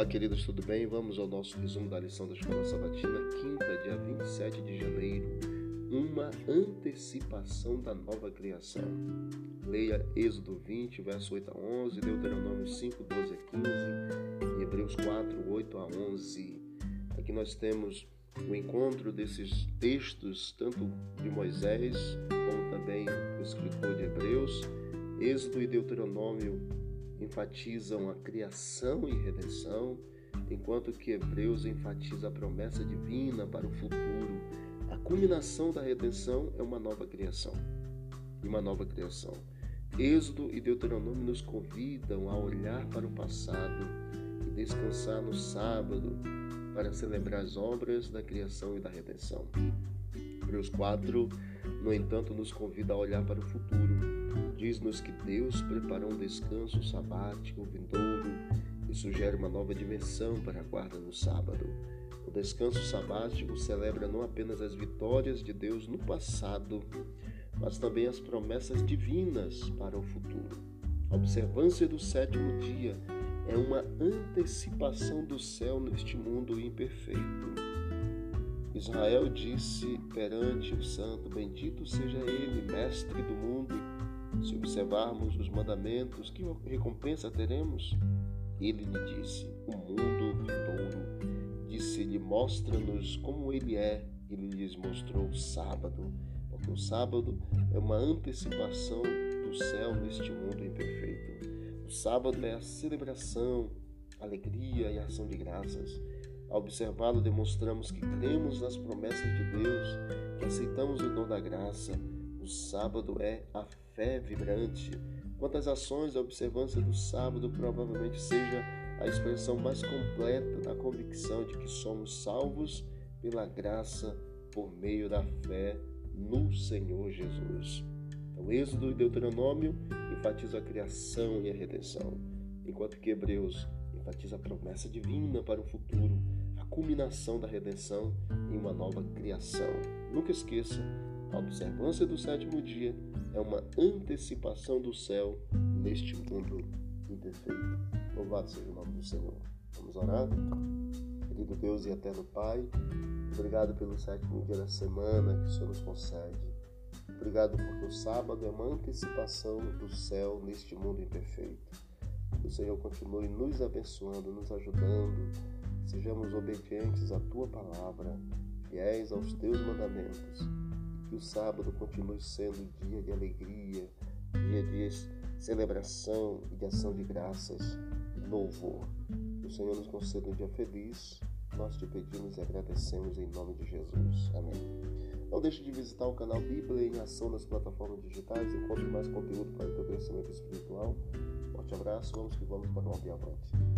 queridos, tudo bem? Vamos ao nosso resumo da lição da Escola Sabatina, quinta, dia 27 de janeiro. Uma antecipação da nova criação. Leia Êxodo 20, verso 8 a 11, Deuteronômio 5, 12 a 15 e Hebreus 4, 8 a 11. Aqui nós temos o encontro desses textos, tanto de Moisés como também do escritor de Hebreus. Êxodo e Deuteronômio enfatizam a criação e redenção, enquanto que Hebreus enfatiza a promessa divina para o futuro. A culminação da redenção é uma nova criação. E uma nova criação. Êxodo e Deuteronômio nos convidam a olhar para o passado e descansar no sábado para celebrar as obras da criação e da redenção. Hebreus 4, no entanto, nos convida a olhar para o futuro Diz-nos que Deus preparou um descanso sabático vindouro e sugere uma nova dimensão para a guarda no sábado. O descanso sabático celebra não apenas as vitórias de Deus no passado, mas também as promessas divinas para o futuro. A observância do sétimo dia é uma antecipação do céu neste mundo imperfeito. Israel disse perante o Santo: Bendito seja Ele, Mestre do mundo se observarmos os mandamentos, que recompensa teremos? Ele lhe disse: O mundo vindouro. Disse-lhe: Mostra-nos como ele é. Ele lhes mostrou o sábado, porque o sábado é uma antecipação do céu neste mundo imperfeito. O sábado é a celebração, alegria e ação de graças. Ao observá-lo, demonstramos que cremos nas promessas de Deus, que aceitamos o dom da graça. O sábado é a fé vibrante. Quantas ações a observância do sábado provavelmente seja a expressão mais completa da convicção de que somos salvos pela graça por meio da fé no Senhor Jesus. Então, Êxodo e Deuteronômio enfatizam a criação e a redenção, enquanto que Hebreus enfatiza a promessa divina para o futuro, a culminação da redenção em uma nova criação. Nunca esqueça, a observância do sétimo dia é uma antecipação do céu neste mundo imperfeito. Louvado seja o nome do Senhor. Vamos orar? Querido Deus e eterno Pai, obrigado pelo sétimo dia da semana que o Senhor nos concede. Obrigado porque o sábado é uma antecipação do céu neste mundo imperfeito. Que o Senhor continue nos abençoando, nos ajudando, sejamos obedientes à tua palavra, fiéis aos teus mandamentos que o sábado continue sendo dia de alegria, dia de celebração e de ação de graças e louvor. Que o Senhor nos conceda um dia feliz. Nós te pedimos e agradecemos em nome de Jesus. Amém. Não deixe de visitar o canal Bíblia em Ação nas plataformas digitais. Encontre mais conteúdo para o teu crescimento espiritual. Forte abraço, vamos que vamos para o avante.